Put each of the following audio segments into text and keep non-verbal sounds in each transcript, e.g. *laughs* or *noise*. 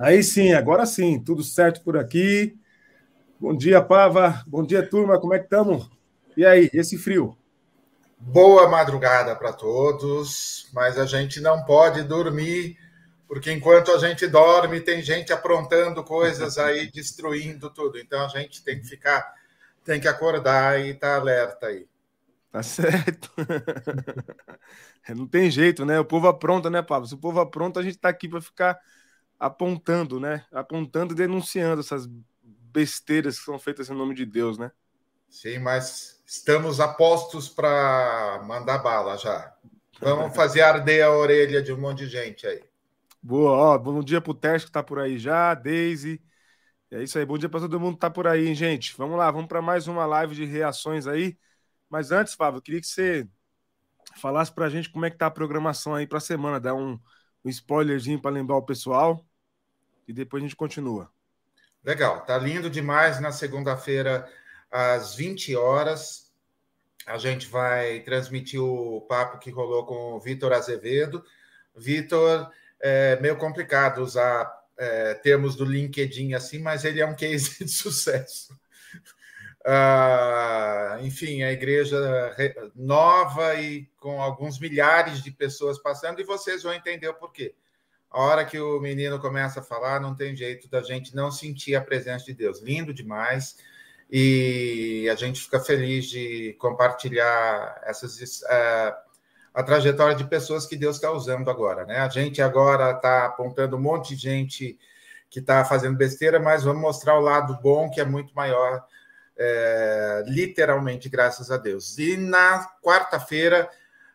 Aí sim, agora sim, tudo certo por aqui. Bom dia, Pava. Bom dia, turma. Como é que estamos? E aí, esse frio? Boa madrugada para todos, mas a gente não pode dormir, porque enquanto a gente dorme, tem gente aprontando coisas aí, *laughs* destruindo tudo. Então a gente tem que ficar, tem que acordar e estar tá alerta aí. Tá certo. *laughs* não tem jeito, né? O povo apronta, né, Pablo? Se o povo apronta, a gente está aqui para ficar apontando, né? Apontando e denunciando essas besteiras que são feitas em nome de Deus, né? Sim, mas estamos apostos para mandar bala já. Vamos *laughs* fazer arder a orelha de um monte de gente aí. Boa, ó, bom dia pro Tércio que tá por aí já, Daisy. É isso aí, bom dia para todo mundo que tá por aí, hein, gente. Vamos lá, vamos para mais uma live de reações aí. Mas antes, Fábio, eu queria que você falasse para a gente como é que tá a programação aí para a semana, dar um, um spoilerzinho para lembrar o pessoal e depois a gente continua. Legal, tá lindo demais. Na segunda-feira, às 20 horas, a gente vai transmitir o papo que rolou com o Vitor Azevedo. Vitor, é meio complicado usar é, termos do LinkedIn assim, mas ele é um case de *laughs* sucesso. Uh, enfim, a igreja nova e com alguns milhares de pessoas passando, e vocês vão entender o porquê. A hora que o menino começa a falar, não tem jeito da gente não sentir a presença de Deus. Lindo demais. E a gente fica feliz de compartilhar essas, uh, a trajetória de pessoas que Deus está usando agora. Né? A gente agora está apontando um monte de gente que está fazendo besteira, mas vamos mostrar o lado bom, que é muito maior, é, literalmente, graças a Deus. E na quarta-feira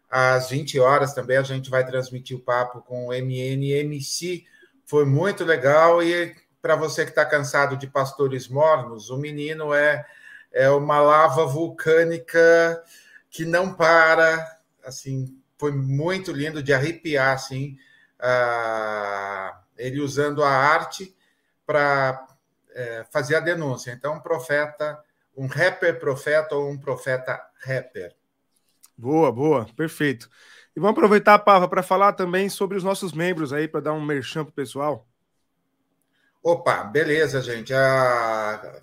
às 20 horas também a gente vai transmitir o papo com o MNMC. Foi muito legal e para você que está cansado de pastores mornos, o menino é, é uma lava vulcânica que não para, assim, foi muito lindo de arrepiar, assim, ele usando a arte para é, fazer a denúncia. Então, um profeta, um rapper profeta ou um profeta rapper. Boa, boa, perfeito. E vamos aproveitar, Pava, para falar também sobre os nossos membros aí, para dar um merchan para o pessoal. Opa, beleza, gente. A,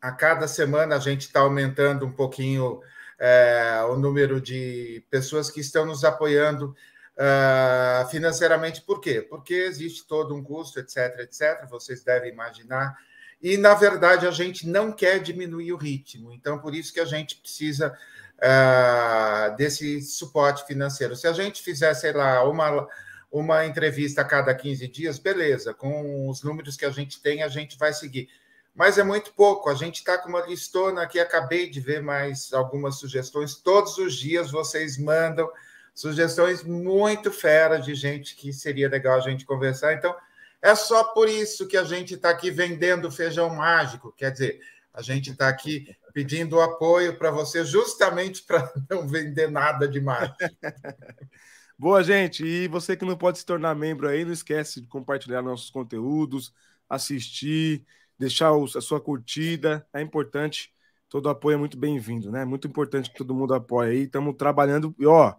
a cada semana a gente está aumentando um pouquinho é, o número de pessoas que estão nos apoiando uh, financeiramente. Por quê? Porque existe todo um custo, etc, etc. Vocês devem imaginar. E, na verdade, a gente não quer diminuir o ritmo. Então, por isso que a gente precisa uh, desse suporte financeiro. Se a gente fizer, sei lá, uma, uma entrevista a cada 15 dias, beleza, com os números que a gente tem, a gente vai seguir. Mas é muito pouco. A gente está com uma listona aqui, acabei de ver mais algumas sugestões. Todos os dias vocês mandam sugestões muito feras de gente que seria legal a gente conversar. Então, é só por isso que a gente está aqui vendendo feijão mágico. Quer dizer, a gente está aqui pedindo apoio para você, justamente para *laughs* não vender nada demais. *laughs* Boa, gente. E você que não pode se tornar membro aí, não esquece de compartilhar nossos conteúdos, assistir, deixar a sua curtida. É importante. Todo apoio é muito bem-vindo, né? Muito importante que todo mundo apoie aí. Estamos trabalhando. E, ó,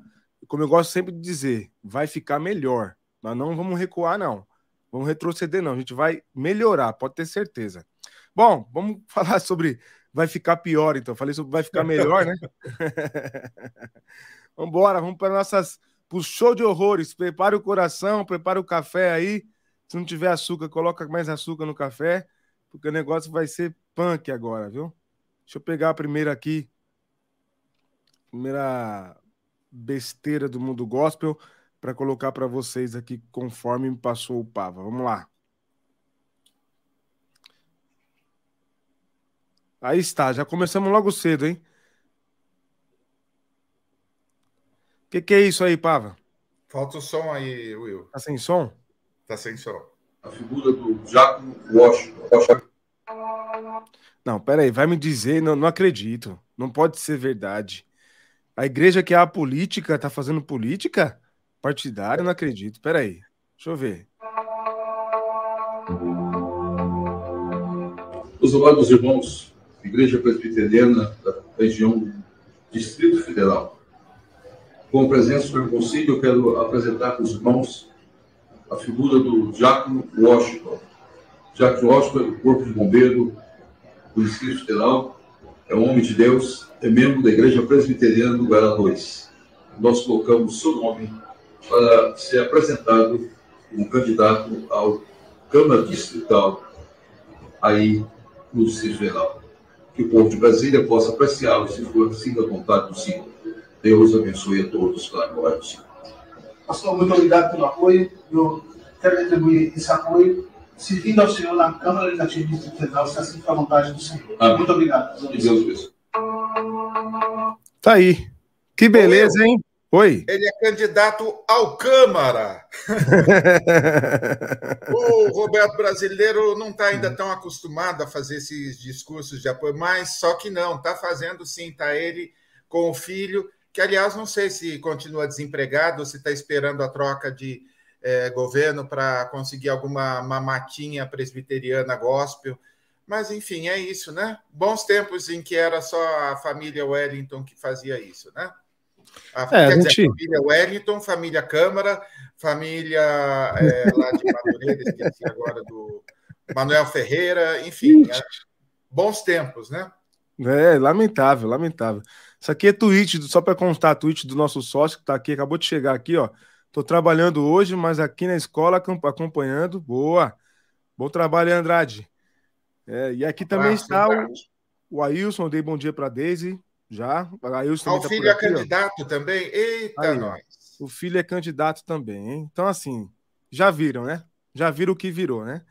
como eu gosto sempre de dizer, vai ficar melhor. Nós não vamos recuar, não. Vamos retroceder, não. A gente vai melhorar, pode ter certeza. Bom, vamos *laughs* falar sobre vai ficar pior, então. Falei sobre vai ficar melhor, né? *laughs* vamos embora, vamos para nossas pro show de horrores. Prepare o coração, prepare o café aí. Se não tiver açúcar, coloca mais açúcar no café, porque o negócio vai ser punk agora, viu? Deixa eu pegar a primeira aqui. Primeira besteira do mundo gospel para colocar para vocês aqui conforme me passou o Pava. Vamos lá. Aí está, já começamos logo cedo, hein? O que, que é isso aí, Pava? Falta o som aí, Will. Tá sem som? Tá sem som. A figura do Jacob Washington. Não, peraí, vai me dizer, não, não acredito. Não pode ser verdade. A igreja que é a política tá fazendo política partidária? Não acredito. Peraí, deixa eu ver. Os amados irmãos, Igreja Presbiteriana da região Distrito Federal, com a presença do concílio, eu quero apresentar para os irmãos a figura do Diácono Washington, Jacques Oscar, do Corpo de Bombeiro do Distrito Federal, é um homem de Deus, é membro da Igreja Presbiteriana do Guará 2. Nós colocamos seu nome para ser apresentado como candidato ao Câmara Distrital aí no Distrito Federal. Que o povo de Brasília possa apreciá-lo se for assim da vontade do Senhor. Deus abençoe a todos pela glória do Senhor. Pastor, muito obrigado pelo apoio. Eu quero retribuir esse apoio servindo ao Senhor na Câmara Legislativa do Distrito Federal, se assim for a vontade do Senhor. Amém. Muito obrigado. Deus abençoe. Tá aí. Que beleza, hein? Oi. Ele é candidato ao Câmara. *laughs* o Roberto Brasileiro não está ainda tão acostumado a fazer esses discursos de apoio, mas só que não, está fazendo sim, está ele com o filho, que aliás não sei se continua desempregado ou se está esperando a troca de é, governo para conseguir alguma mamatinha presbiteriana gospel. Mas, enfim, é isso, né? Bons tempos em que era só a família Wellington que fazia isso, né? A, é, quer gente... dizer, família Wellington, família Câmara, família é, lá de Madureira, esqueci agora do Manuel Ferreira, enfim, é, bons tempos, né? É, lamentável, lamentável. Isso aqui é tweet, só para constar, tweet do nosso sócio que está aqui, acabou de chegar aqui, ó. Estou trabalhando hoje, mas aqui na escola acompanhando. Boa! Bom trabalho, Andrade. É, e aqui também está o, o Ailson, dei bom dia para a Daisy. Já. O tá filho é candidato ó. também? Eita, Aí, nós. O filho é candidato também, hein? Então, assim, já viram, né? Já viram o que virou, né?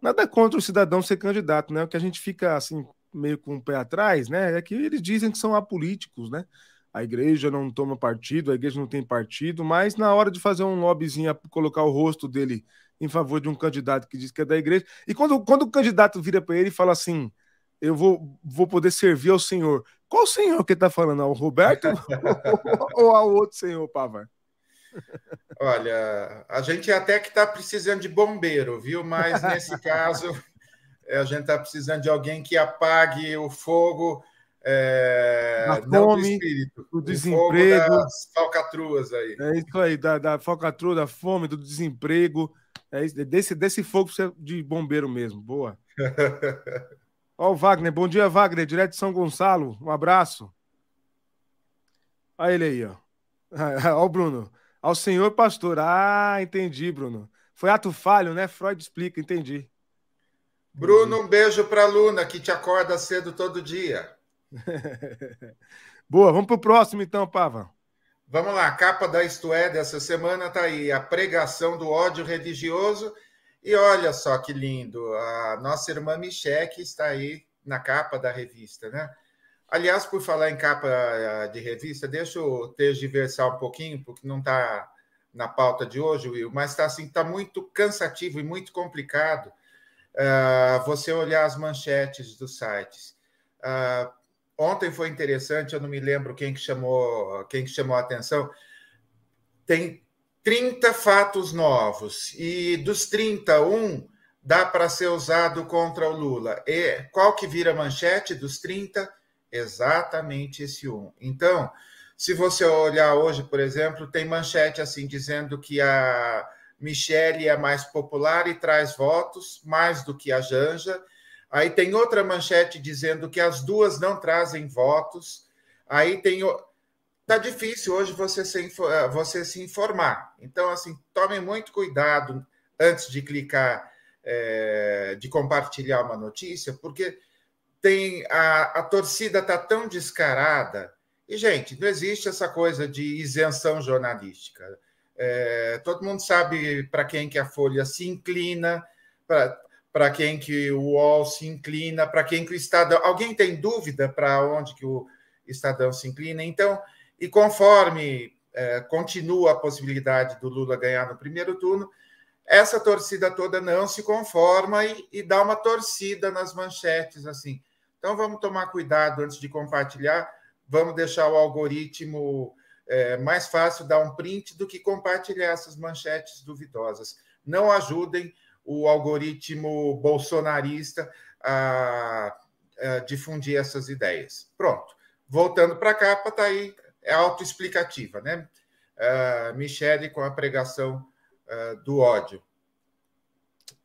Nada contra o cidadão ser candidato, né? O que a gente fica, assim, meio com o pé atrás, né? É que eles dizem que são apolíticos, né? A igreja não toma partido, a igreja não tem partido, mas na hora de fazer um lobbyzinho, colocar o rosto dele em favor de um candidato que diz que é da igreja, e quando, quando o candidato vira para ele e fala assim: eu vou, vou poder servir ao Senhor. Qual senhor que está falando? Ao Roberto *laughs* ou ao outro senhor, Pavar? Olha, a gente até que está precisando de bombeiro, viu? Mas nesse *laughs* caso, a gente está precisando de alguém que apague o fogo. É, da fome, do espírito, do desemprego, das falcatruas aí. É isso aí, da, da falcatrua, da fome, do desemprego. É isso, desse, desse fogo de bombeiro mesmo. Boa. *laughs* Ó, o Wagner. Bom dia, Wagner, direto de São Gonçalo. Um abraço. Olha ele aí, ó. *laughs* Ó, o Bruno. Ao senhor pastor. Ah, entendi, Bruno. Foi ato falho, né? Freud explica, entendi. Bruno, um beijo para a Luna, que te acorda cedo todo dia. *laughs* Boa, vamos para o próximo então, Pava. Vamos lá, a capa da Isto É dessa semana está aí, a pregação do ódio religioso e olha só que lindo, a nossa irmã Micheque está aí na capa da revista, né? Aliás, por falar em capa eh, de revista, deixa eu tergiversar um pouquinho, porque não está na pauta de hoje, Will, mas está assim, tá muito cansativo e muito complicado uh, você olhar as manchetes dos sites. Uh, ontem foi interessante, eu não me lembro quem que chamou, quem que chamou a atenção. Tem 30 fatos novos e dos 31 dá para ser usado contra o Lula. E qual que vira manchete dos 30? Exatamente esse um. Então, se você olhar hoje, por exemplo, tem manchete assim dizendo que a Michele é mais popular e traz votos, mais do que a Janja. Aí tem outra manchete dizendo que as duas não trazem votos. Aí tem tá difícil hoje você se, eh, você se informar. Então, assim, tomem muito cuidado antes de clicar, é, de compartilhar uma notícia, porque tem a, a torcida está tão descarada. E, gente, não existe essa coisa de isenção jornalística. É, todo mundo sabe para quem que a Folha se inclina, para quem que o UOL se inclina, para quem que o Estadão. Alguém tem dúvida para onde que o Estadão se inclina? Então, e conforme é, continua a possibilidade do Lula ganhar no primeiro turno, essa torcida toda não se conforma e, e dá uma torcida nas manchetes assim. Então vamos tomar cuidado antes de compartilhar, vamos deixar o algoritmo é, mais fácil dar um print do que compartilhar essas manchetes duvidosas. Não ajudem o algoritmo bolsonarista a, a difundir essas ideias. Pronto. Voltando para a capa, está aí é autoexplicativa, né? Uh, Michele com a pregação uh, do ódio.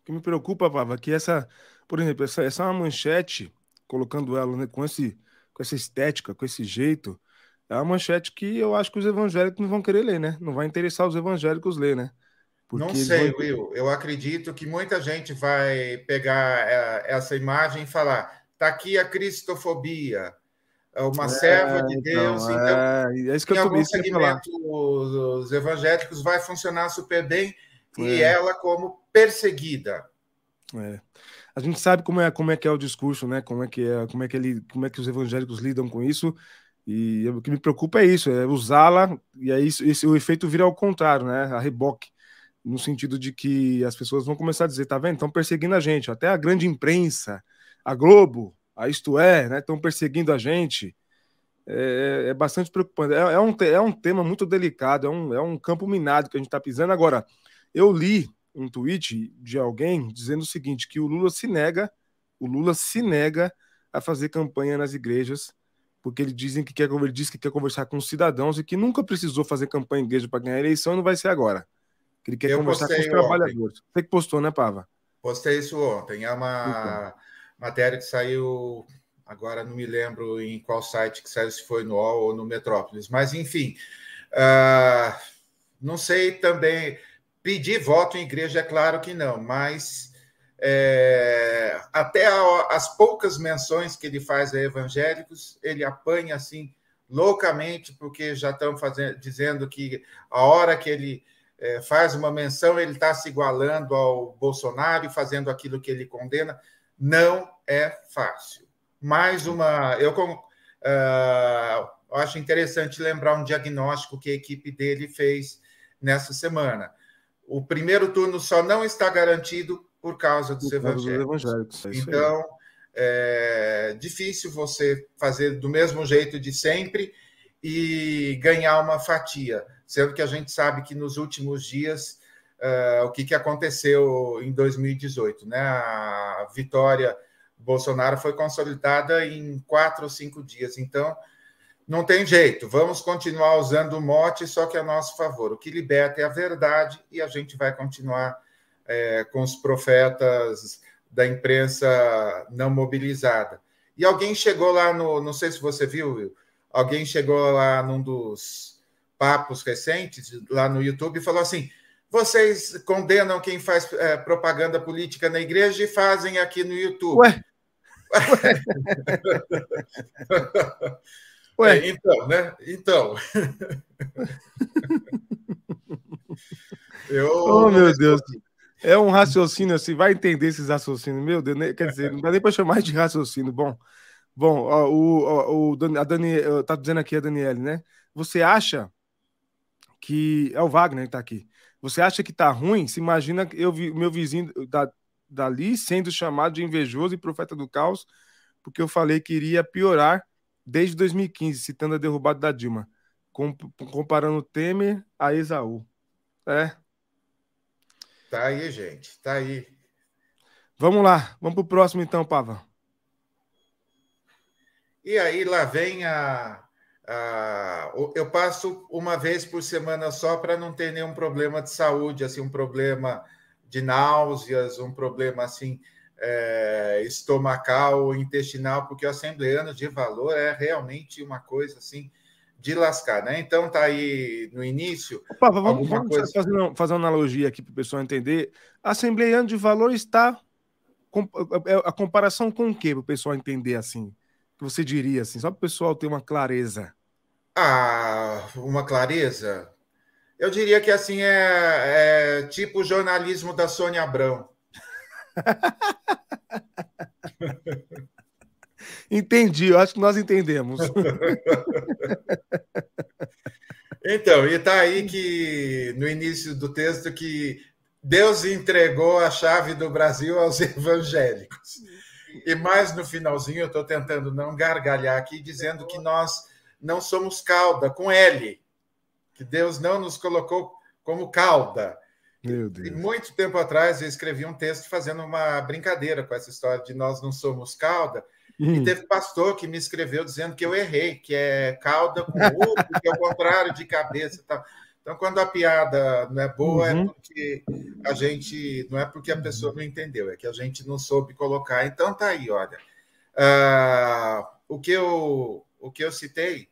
que me preocupa, Pava, é que essa, por exemplo, essa, essa é uma manchete, colocando ela né, com, esse, com essa estética, com esse jeito, é uma manchete que eu acho que os evangélicos não vão querer ler, né? Não vai interessar os evangélicos ler, né? Porque não sei, vão... Will. Eu acredito que muita gente vai pegar é, essa imagem e falar: tá aqui a cristofobia, uma é, serva de Deus. Então, então é, é isso que eu algum segmento, os, os, evangélicos vai funcionar super bem e é. ela como perseguida. É. A gente sabe como é como é que é o discurso, né? Como é que é como é que ele como é que os evangélicos lidam com isso. E o que me preocupa é isso, é usá-la e aí isso, esse, o efeito vira ao contrário, né? A reboque no sentido de que as pessoas vão começar a dizer, tá vendo? Estão perseguindo a gente, até a grande imprensa, a Globo, a Isto É, né? Estão perseguindo a gente. É, é, é bastante preocupante. É, é, um, é um tema muito delicado, é um, é um campo minado que a gente está pisando. Agora, eu li um tweet de alguém dizendo o seguinte: que o Lula se nega, o Lula se nega a fazer campanha nas igrejas, porque ele dizem que quer, ele diz que quer conversar com os cidadãos e que nunca precisou fazer campanha em igreja para ganhar a eleição e não vai ser agora. Que ele quer eu conversar com os trabalhadores. Você que postou, né, Pava? Postei isso ontem. É uma então. Matéria que saiu, agora não me lembro em qual site que saiu, se foi no UOL ou no Metrópolis, mas enfim. Uh, não sei também. Pedir voto em igreja, é claro que não, mas é, até a, as poucas menções que ele faz a evangélicos, ele apanha assim loucamente, porque já estão fazendo, dizendo que a hora que ele é, faz uma menção, ele está se igualando ao Bolsonaro e fazendo aquilo que ele condena. Não é fácil. Mais uma. Eu uh, acho interessante lembrar um diagnóstico que a equipe dele fez nessa semana. O primeiro turno só não está garantido por causa dos, por evangélicos. evangélicos. É então, é difícil você fazer do mesmo jeito de sempre e ganhar uma fatia sendo que a gente sabe que nos últimos dias uh, o que, que aconteceu em 2018, né? A vitória Bolsonaro foi consolidada em quatro ou cinco dias, então não tem jeito, vamos continuar usando o mote, só que a nosso favor. O que liberta é a verdade e a gente vai continuar é, com os profetas da imprensa não mobilizada. E alguém chegou lá no, não sei se você viu, Will, alguém chegou lá num dos papos recentes lá no YouTube e falou assim: vocês condenam quem faz é, propaganda política na igreja e fazem aqui no YouTube. Ué? *laughs* Ué. É, então, né? Então. *laughs* Eu, oh, meu Deus. É um raciocínio assim, vai entender esses raciocínios. Meu Deus, né? quer dizer, não dá nem para chamar de raciocínio. Bom, bom, ó, o, o, a Dani, tá dizendo aqui a Daniele, né? Você acha que é o Wagner que está aqui. Você acha que está ruim? Se imagina eu vi meu vizinho da, dali sendo chamado de invejoso e profeta do caos, porque eu falei que iria piorar desde 2015, citando a derrubada da Dilma, comparando Temer a Esaú. É. Tá aí, gente. Tá aí. Vamos lá. Vamos para o próximo, então, Pava. E aí, lá vem a ah, eu passo uma vez por semana só para não ter nenhum problema de saúde, assim, um problema de náuseas, um problema assim é, estomacal ou intestinal, porque o assembleano de valor é realmente uma coisa assim de lascar, né? Então tá aí no início. Opa, vamos, vamos coisa... fazer, uma, fazer uma analogia aqui para o pessoal entender. Assembleano de valor está é, a comparação com o que para o pessoal entender assim? Que você diria assim, só para o pessoal ter uma clareza. Ah, uma clareza. Eu diria que assim é, é tipo o jornalismo da Sônia Abrão. *laughs* Entendi, eu acho que nós entendemos. *laughs* então, e está aí que no início do texto que Deus entregou a chave do Brasil aos *laughs* evangélicos. E mais no finalzinho, eu estou tentando não gargalhar aqui, dizendo que nós não somos cauda, com L, que Deus não nos colocou como cauda. Meu Deus. E muito tempo atrás eu escrevi um texto fazendo uma brincadeira com essa história de nós não somos cauda. Hum. E teve pastor que me escreveu dizendo que eu errei, que é cauda com U, que é o contrário de cabeça. Tal. Então, quando a piada não é boa, é uhum. é porque a gente. Não é porque a pessoa não entendeu, é que a gente não soube colocar. Então, tá aí, olha. Uh, o, que eu, o que eu citei.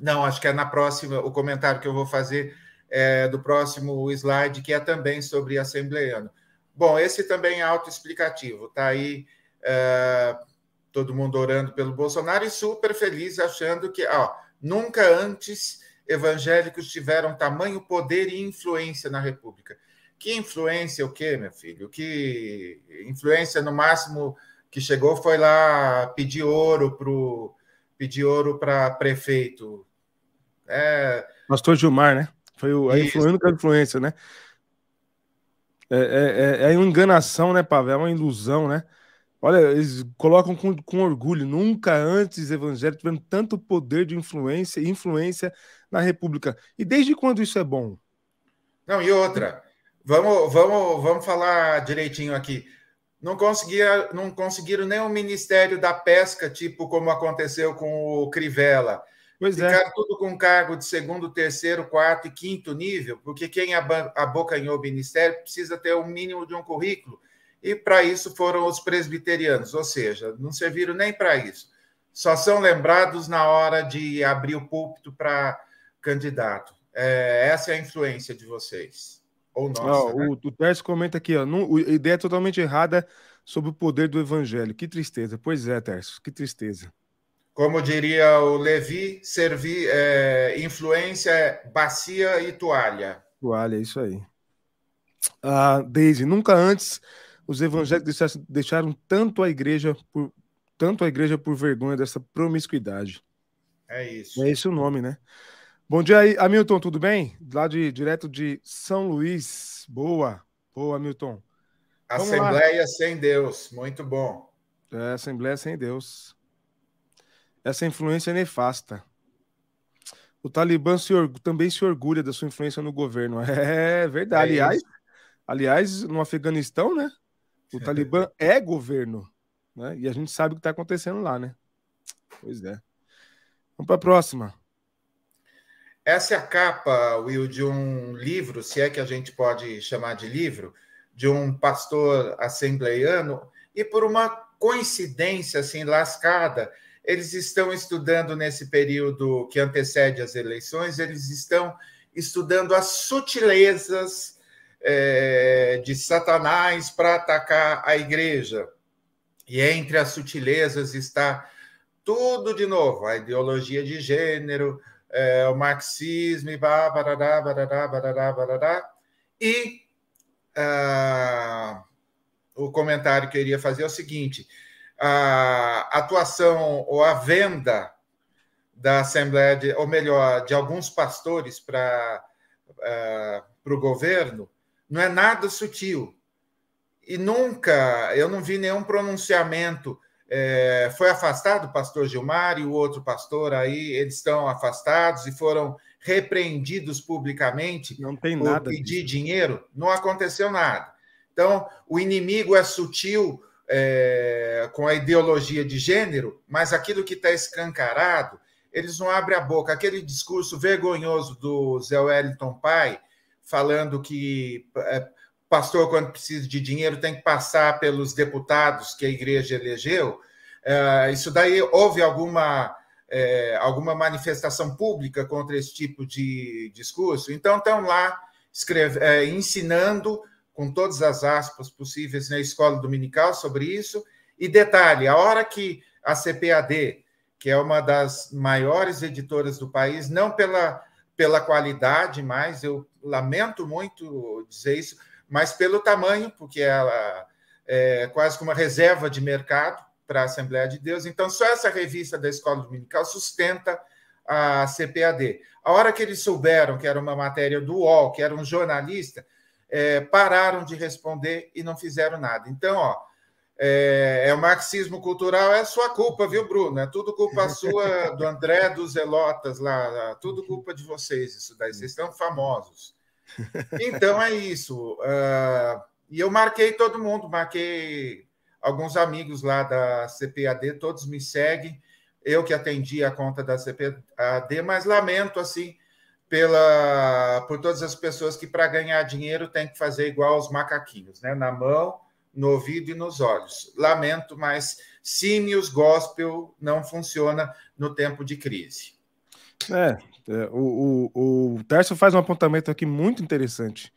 Não, acho que é na próxima. O comentário que eu vou fazer é do próximo slide, que é também sobre assembleiano. Bom, esse também é autoexplicativo. Tá aí. Uh, todo mundo orando pelo Bolsonaro e super feliz, achando que ó, nunca antes evangélicos tiveram tamanho poder e influência na República. Que influência o quê, meu filho? Que influência no máximo que chegou foi lá pedir ouro pro pedir ouro para prefeito. É... Pastor Gilmar, né? Foi o, a única influência, né? É, é, é, é uma enganação, né, Pavel? É uma ilusão, né? Olha, eles colocam com, com orgulho. Nunca antes evangélicos tiveram tanto poder de influência e influência na República. E desde quando isso é bom? Não, e outra, vamos, vamos, vamos falar direitinho aqui. Não, conseguia, não conseguiram nem o Ministério da Pesca, tipo como aconteceu com o Crivella. Pois é. Ficaram é. tudo com cargo de segundo, terceiro, quarto e quinto nível, porque quem abocanhou o ministério precisa ter o um mínimo de um currículo. E para isso foram os presbiterianos, ou seja, não serviram nem para isso. Só são lembrados na hora de abrir o púlpito para candidato. É, essa é a influência de vocês. Ou nossa. né? O, o Tércio comenta aqui, ó, não, a ideia é totalmente errada sobre o poder do evangelho. Que tristeza. Pois é, Tércio, que tristeza. Como diria o Levi, servir, é, influência é bacia e toalha. Toalha, é isso aí. Ah, Deise, nunca antes os evangélicos deixaram, deixaram tanto a igreja por tanto a igreja por vergonha dessa promiscuidade. É isso. É esse o nome, né? Bom dia aí, Hamilton, tudo bem? Lá de direto de São Luís. Boa, boa, Hamilton. Vamos Assembleia lá. sem Deus, muito bom. É, Assembleia sem Deus. Essa influência é nefasta. O Talibã se também se orgulha da sua influência no governo. *laughs* É verdade. É aliás, aliás, no Afeganistão, né? O Talibã *laughs* é governo. Né? E a gente sabe o que está acontecendo lá, né? Pois é. Vamos para a próxima. Essa é a capa, Will, de um livro, se é que a gente pode chamar de livro, de um pastor assembleiano, e por uma coincidência assim lascada, eles estão estudando nesse período que antecede as eleições, eles estão estudando as sutilezas é, de Satanás para atacar a igreja. E entre as sutilezas está tudo de novo, a ideologia de gênero, é, o marxismo, e barará, barará, barará, barará. E uh, o comentário que eu iria fazer é o seguinte: a atuação ou a venda da Assembleia, de, ou melhor, de alguns pastores para uh, o governo, não é nada sutil. E nunca, eu não vi nenhum pronunciamento é, foi afastado o pastor Gilmar e o outro pastor aí, eles estão afastados e foram repreendidos publicamente não tem por nada pedir disso. dinheiro, não aconteceu nada. Então, o inimigo é sutil é, com a ideologia de gênero, mas aquilo que está escancarado, eles não abrem a boca. Aquele discurso vergonhoso do Zé Wellington Pai, falando que é, pastor, quando precisa de dinheiro, tem que passar pelos deputados que a igreja elegeu. É, isso daí houve alguma, é, alguma manifestação pública contra esse tipo de discurso? Então, estão lá escreve, é, ensinando, com todas as aspas possíveis, na escola dominical sobre isso. E detalhe: a hora que a CPAD, que é uma das maiores editoras do país, não pela, pela qualidade, mas eu lamento muito dizer isso, mas pelo tamanho, porque ela é quase como uma reserva de mercado para a Assembleia de Deus. Então, só essa revista da Escola Dominical sustenta a CPAD. A hora que eles souberam que era uma matéria do UOL, que era um jornalista, é, pararam de responder e não fizeram nada. Então, ó, é, é, o marxismo cultural, é sua culpa, viu, Bruno? É tudo culpa *laughs* sua, do André, dos Zelotas lá, tudo culpa de vocês, isso daí. Vocês estão famosos. Então é isso. Uh, e eu marquei todo mundo, marquei alguns amigos lá da CPAD, todos me seguem. Eu que atendi a conta da CPAD, mas lamento assim pela, por todas as pessoas que, para ganhar dinheiro, tem que fazer igual os macaquinhos, né? na mão, no ouvido e nos olhos. Lamento, mas símios gospel não funciona no tempo de crise. É o, o, o Tércio faz um apontamento aqui muito interessante.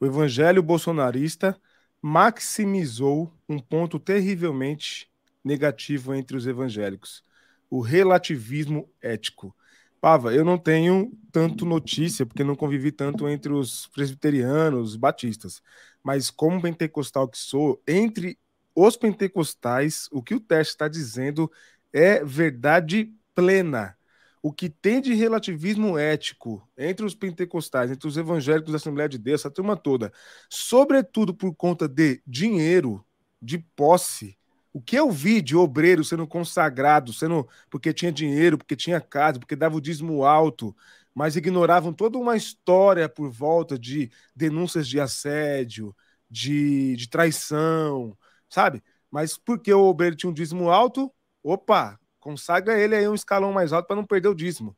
O evangelho bolsonarista maximizou um ponto terrivelmente negativo entre os evangélicos: o relativismo ético. Pava, eu não tenho tanto notícia, porque não convivi tanto entre os presbiterianos, batistas, mas como pentecostal que sou, entre os pentecostais, o que o teste está dizendo é verdade plena. O que tem de relativismo ético entre os pentecostais, entre os evangélicos da Assembleia de Deus, essa turma toda, sobretudo por conta de dinheiro, de posse, o que eu vi de obreiro sendo consagrado, sendo porque tinha dinheiro, porque tinha casa, porque dava o dízimo alto, mas ignoravam toda uma história por volta de denúncias de assédio, de, de traição, sabe? Mas porque o obreiro tinha um dízimo alto, opa, consagra ele aí um escalão mais alto para não perder o dízimo.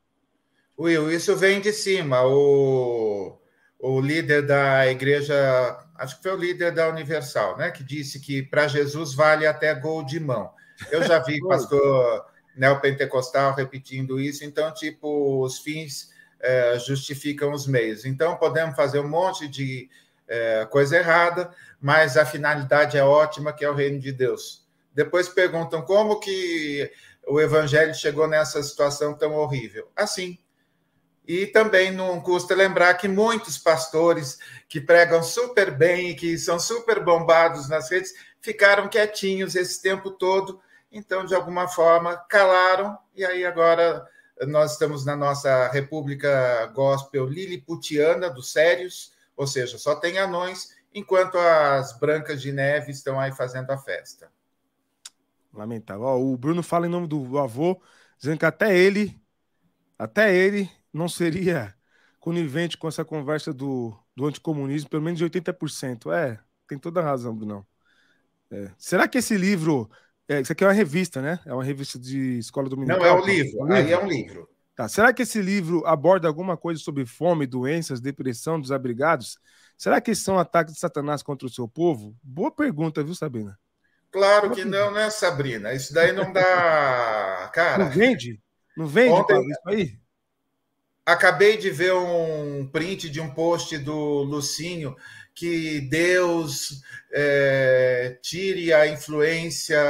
Will, isso vem de cima. O, o líder da igreja, acho que foi o líder da Universal, né? Que disse que para Jesus vale até gol de mão. Eu já vi *laughs* pastor neopentecostal repetindo isso, então, tipo, os fins é, justificam os meios. Então, podemos fazer um monte de é, coisa errada, mas a finalidade é ótima, que é o reino de Deus. Depois perguntam como que o evangelho chegou nessa situação tão horrível. Assim. E também não custa lembrar que muitos pastores que pregam super bem e que são super bombados nas redes ficaram quietinhos esse tempo todo, então, de alguma forma, calaram, e aí agora nós estamos na nossa República Gospel Liliputiana dos Sérios, ou seja, só tem anões, enquanto as brancas de neve estão aí fazendo a festa. Lamentável. Ó, o Bruno fala em nome do avô, dizendo que até ele, até ele não seria conivente com essa conversa do, do anticomunismo, pelo menos de 80%. É, tem toda a razão, Bruno. É. Será que esse livro. É, isso aqui é uma revista, né? É uma revista de escola dominical. Não, é um livro. Aí é um livro. Tá. Será que esse livro aborda alguma coisa sobre fome, doenças, depressão dos abrigados? Será que são ataques de Satanás contra o seu povo? Boa pergunta, viu, Sabina? Claro que não, né, Sabrina? Isso daí não dá. Cara. Não vende? Não vende Ontem... isso aí? Acabei de ver um print de um post do Lucinho que Deus é, tire a influência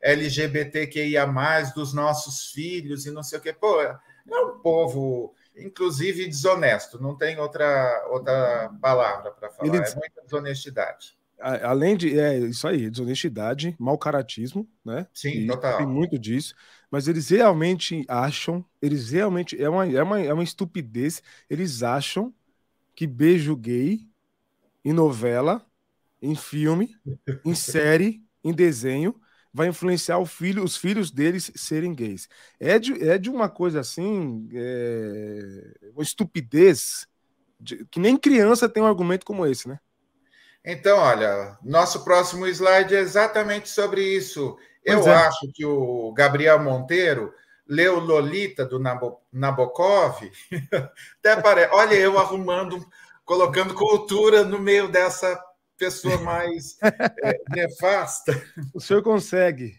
LGBTQIA dos nossos filhos e não sei o que. Pô, é um povo, inclusive, desonesto, não tem outra, outra palavra para falar, Ele... é muita desonestidade. Além de é isso aí, desonestidade, mau caratismo, né? Sim, e total. Tem muito disso, mas eles realmente acham, eles realmente é uma, é uma, é uma estupidez. Eles acham que beijo gay em novela, em filme, em *laughs* série, em desenho vai influenciar filho, os filhos deles serem gays. É de, é de uma coisa assim, é, uma estupidez, de, que nem criança tem um argumento como esse, né? Então, olha, nosso próximo slide é exatamente sobre isso. Pois Eu é. acho que o Gabriel Monteiro leu Lolita do Nabokov. *laughs* Até parece. Olha, eu arrumando, colocando cultura no meio dessa pessoa mais é, *laughs* nefasta. O senhor consegue.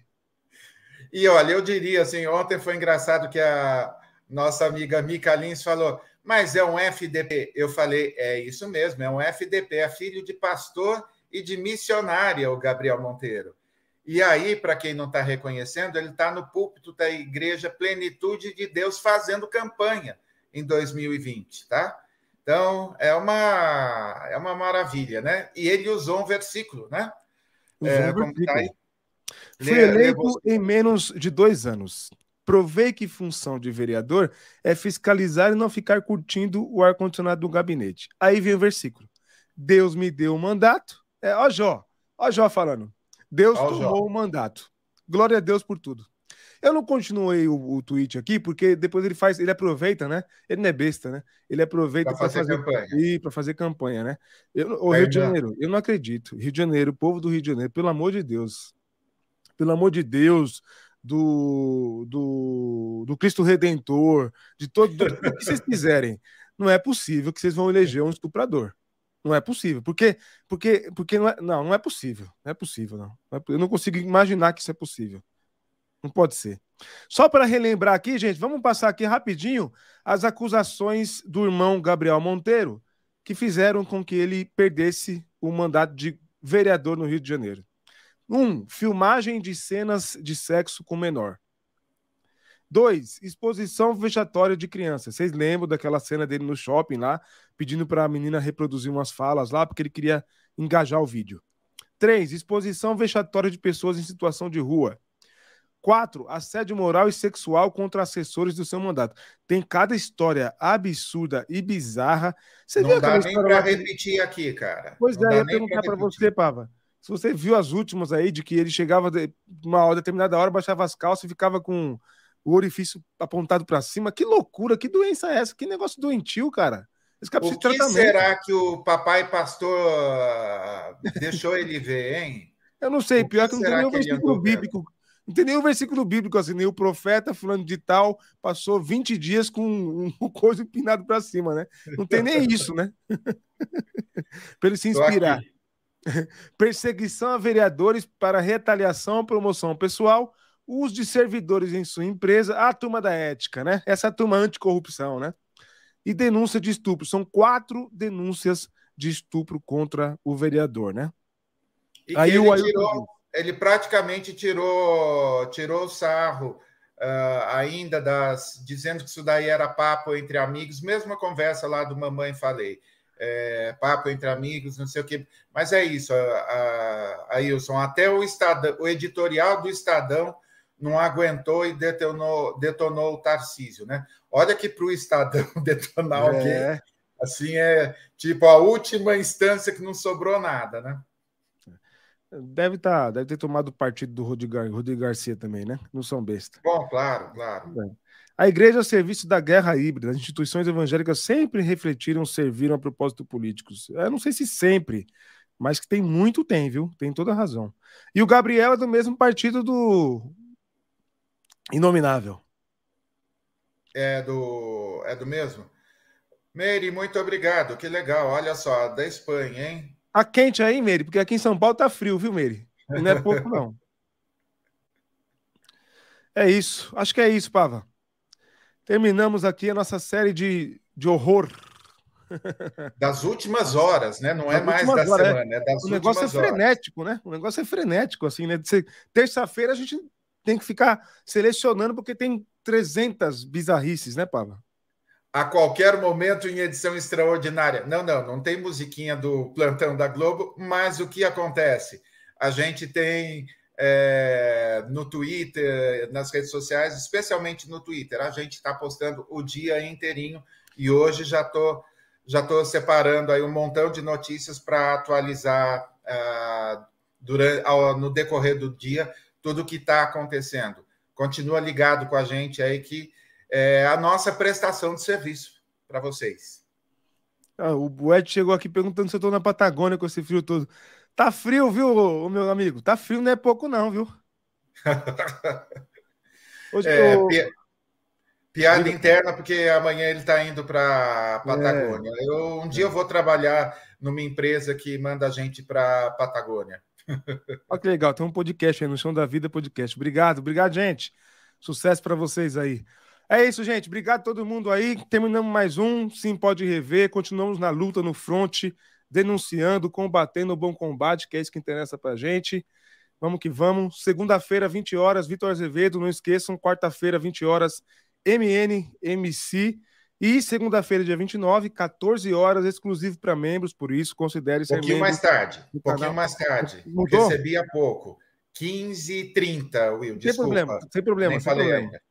E olha, eu diria assim, ontem foi engraçado que a nossa amiga Mica Lins falou, mas é um FDP. Eu falei, é isso mesmo, é um FDP, é filho de pastor e de missionária, o Gabriel Monteiro. E aí, para quem não está reconhecendo, ele está no púlpito da Igreja Plenitude de Deus fazendo campanha em 2020, tá? Então, é uma, é uma maravilha, né? E ele usou um versículo, né? Usou é, um versículo. Tá Fui eleito em menos de dois anos. Provei que função de vereador é fiscalizar e não ficar curtindo o ar-condicionado do gabinete. Aí vem o versículo. Deus me deu o mandato. É, ó Jó, ó Jó falando. Deus ó, tomou o mandato. Glória a Deus por tudo. Eu não continuei o, o tweet aqui, porque depois ele faz, ele aproveita, né? Ele não é besta, né? Ele aproveita para fazer, fazer, campanha. Para fazer campanha, né? Eu, o Rio de Janeiro, eu não acredito. Rio de Janeiro, o povo do Rio de Janeiro, pelo amor de Deus. Pelo amor de Deus, do, do, do Cristo Redentor, de todo do, do que vocês quiserem. não é possível que vocês vão eleger um estuprador. Não é possível. Porque, porque, porque não, é, não, não é possível. Não é possível, não. É eu não consigo imaginar que isso é possível. Não pode ser. Só para relembrar aqui, gente, vamos passar aqui rapidinho as acusações do irmão Gabriel Monteiro, que fizeram com que ele perdesse o mandato de vereador no Rio de Janeiro. Um, filmagem de cenas de sexo com menor. Dois, exposição vexatória de criança. Vocês lembram daquela cena dele no shopping lá, pedindo para a menina reproduzir umas falas lá, porque ele queria engajar o vídeo. Três, exposição vexatória de pessoas em situação de rua. Quatro, assédio moral e sexual contra assessores do seu mandato. Tem cada história absurda e bizarra. Você não viu dá nem para repetir aqui, cara. Pois não é, eu ia perguntar para você, Pava. Se você viu as últimas aí, de que ele chegava de uma determinada hora, baixava as calças e ficava com o orifício apontado para cima. Que loucura, que doença é essa? Que negócio doentio, cara. Esse cara o que será que o papai pastor ah, deixou ele ver, hein? Eu não sei, pior que, que não tem nenhum versículo bíblico. Não tem nenhum versículo bíblico assim, nem o profeta fulano de tal passou 20 dias com um, *laughs* um coisa empinado para cima, né? Não tem nem isso, né? *laughs* para ele se inspirar. *laughs* Perseguição a vereadores para retaliação, promoção pessoal uso de servidores em sua empresa, a turma da ética, né? Essa é turma anticorrupção, né? E denúncia de estupro. São quatro denúncias de estupro contra o vereador, né? E Aí ele, o tirou, ele praticamente tirou, tirou o sarro uh, ainda das. dizendo que isso daí era papo entre amigos, mesma conversa lá do Mamãe Falei. É, papo entre amigos, não sei o quê. Mas é isso, Ailson. Até o, Estadão, o editorial do Estadão não aguentou e detonou, detonou o Tarcísio, né? Olha que para o Estadão *laughs* detonar é. alguém, assim, é tipo a última instância que não sobrou nada, né? Deve tá, deve ter tomado partido do Rodrigo, Rodrigo Garcia também, né? Não são besta. Bom, claro, claro. A igreja é o serviço da guerra híbrida. As instituições evangélicas sempre refletiram, serviram a propósito políticos. Eu não sei se sempre, mas que tem muito, tem, viu? Tem toda a razão. E o Gabriel é do mesmo partido do Inominável. É do, é do mesmo? Meire, muito obrigado. Que legal. Olha só, da Espanha, hein? Tá quente aí, Meire, porque aqui em São Paulo tá frio, viu, Meire? E não é pouco, *laughs* não. É isso. Acho que é isso, Pava. Terminamos aqui a nossa série de, de horror. Das últimas horas, né? Não é mais da horas, é. semana, é, é das O negócio é frenético, horas. né? O negócio é frenético, assim, né? Terça-feira a gente tem que ficar selecionando porque tem 300 bizarrices, né, Pablo? A qualquer momento em edição extraordinária. Não, não, não tem musiquinha do plantão da Globo, mas o que acontece? A gente tem é, no Twitter, nas redes sociais, especialmente no Twitter, a gente está postando o dia inteirinho e hoje já estou já tô separando aí um montão de notícias para atualizar uh, durante, no decorrer do dia tudo o que está acontecendo. Continua ligado com a gente aí que é a nossa prestação de serviço para vocês. Ah, o Ed chegou aqui perguntando se eu estou na Patagônia com esse frio todo. Tá frio, viu, meu amigo? Tá frio, não é pouco, não, viu? *laughs* Hoje, é, eu... Piada interna, porque amanhã ele está indo para Patagônia. É. Eu, um dia eu vou trabalhar numa empresa que manda a gente para Patagônia. *laughs* Olha que legal, tem um podcast aí no Chão da Vida Podcast. Obrigado, obrigado, gente. Sucesso para vocês aí. É isso, gente. Obrigado a todo mundo aí. Terminamos mais um. Sim, pode rever. Continuamos na luta, no front, denunciando, combatendo o bom combate, que é isso que interessa pra gente. Vamos que vamos. Segunda-feira, 20 horas, Vitor Azevedo. Não esqueçam, quarta-feira, 20 horas, MNMC. E segunda-feira, dia 29, 14 horas, exclusivo para membros, por isso considere ser um pouquinho mais tarde, um pouquinho mais tarde. Mudou? Recebi há pouco. 15h30, Will, desculpa. Sem problema, sem problema. Nem sem falei problema. ainda.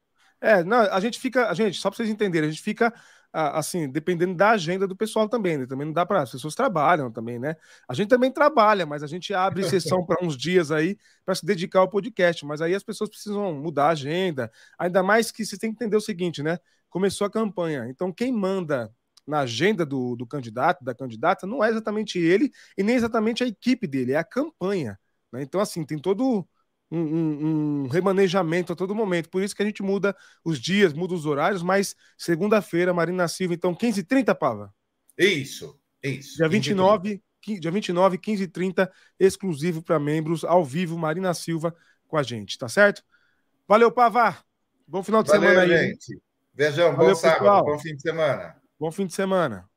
É, não, a gente fica, a gente, só para vocês entenderem, a gente fica assim, dependendo da agenda do pessoal também, né? Também não dá para as pessoas trabalham também, né? A gente também trabalha, mas a gente abre *laughs* sessão para uns dias aí para se dedicar ao podcast, mas aí as pessoas precisam mudar a agenda. Ainda mais que vocês têm que entender o seguinte, né? começou a campanha. Então, quem manda na agenda do, do candidato, da candidata, não é exatamente ele e nem exatamente a equipe dele, é a campanha. Né? Então, assim, tem todo um, um, um, remanejamento a todo momento. Por isso que a gente muda os dias, muda os horários, mas segunda-feira, Marina Silva, então 15h30, Pava? Isso, isso. Dia 29, dia 29, 15h30, exclusivo para membros, ao vivo, Marina Silva com a gente, tá certo? Valeu, Pava! Bom final de Valeu, semana aí. gente. Beijão, Valeu, bom sábado, pessoal. bom fim de semana. Bom fim de semana.